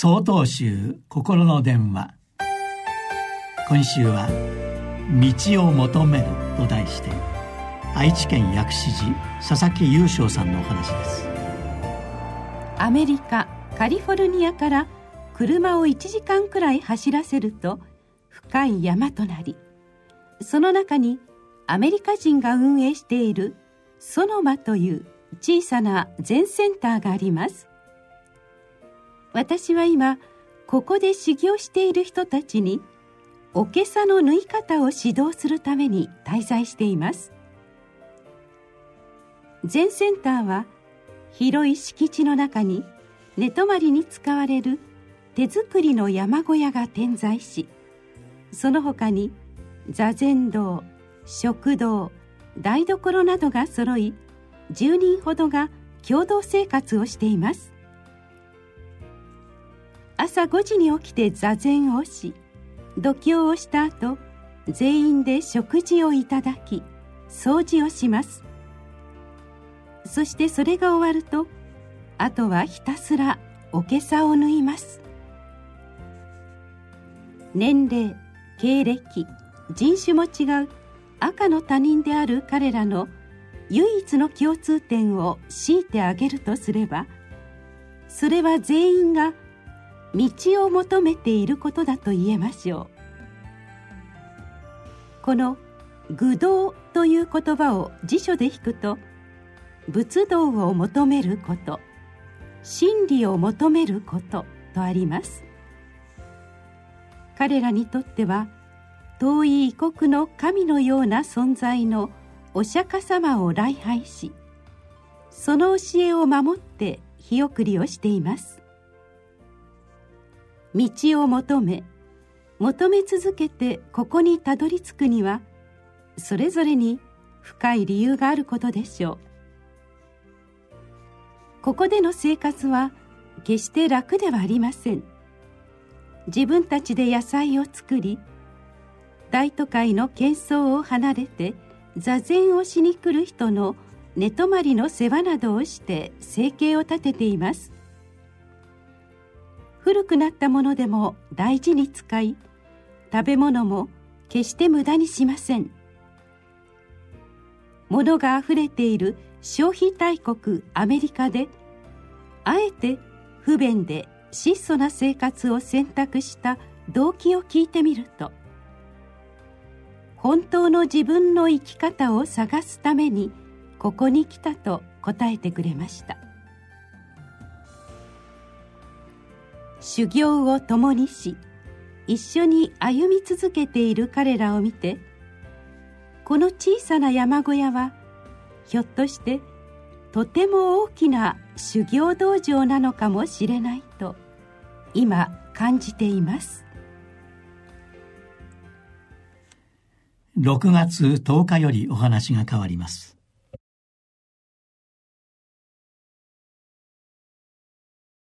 総統集心の電話。今週は「道を求める」と題して愛知県薬師寺佐々木優勝さんのお話です。アメリカカリフォルニアから車を1時間くらい走らせると深い山となりその中にアメリカ人が運営しているソノマという小さな全センターがあります。私は今ここで修行している人たちにおけさの縫い方を指導するために滞在しています。全センターは広い敷地の中に寝泊まりに使われる手作りの山小屋が点在しその他に座禅堂食堂台所などが揃い10人ほどが共同生活をしています。朝5時に起きて座禅をし度胸をした後全員で食事をいただき掃除をします。そしてそれが終わるとあとはひたすらおけさを縫います。年齢経歴人種も違う赤の他人である彼らの唯一の共通点を強いてあげるとすればそれは全員が道を求めていることだと言えましょう。この「愚道」という言葉を辞書で引くと仏道を求めること真理を求めることとあります。彼らにとっては遠い異国の神のような存在のお釈迦様を礼拝しその教えを守って日送りをしています。道を求め求め続けてここにたどり着くにはそれぞれに深い理由があることでしょう。ここでの生活は決して楽ではありません。自分たちで野菜を作り大都会の喧騒を離れて座禅をしに来る人の寝泊まりの世話などをして生計を立てています。古くなったものでも大事に使い食べ物も決して無駄にしません。物があふれている消費大国アメリカであえて不便で質素な生活を選択した動機を聞いてみると本当の自分の生き方を探すためにここに来たと答えてくれました。修行を共にし一緒に歩み続けている彼らを見てこの小さな山小屋はひょっとしてとても大きな修行道場なのかもしれないと今感じています。6月10日よりお話が変わります。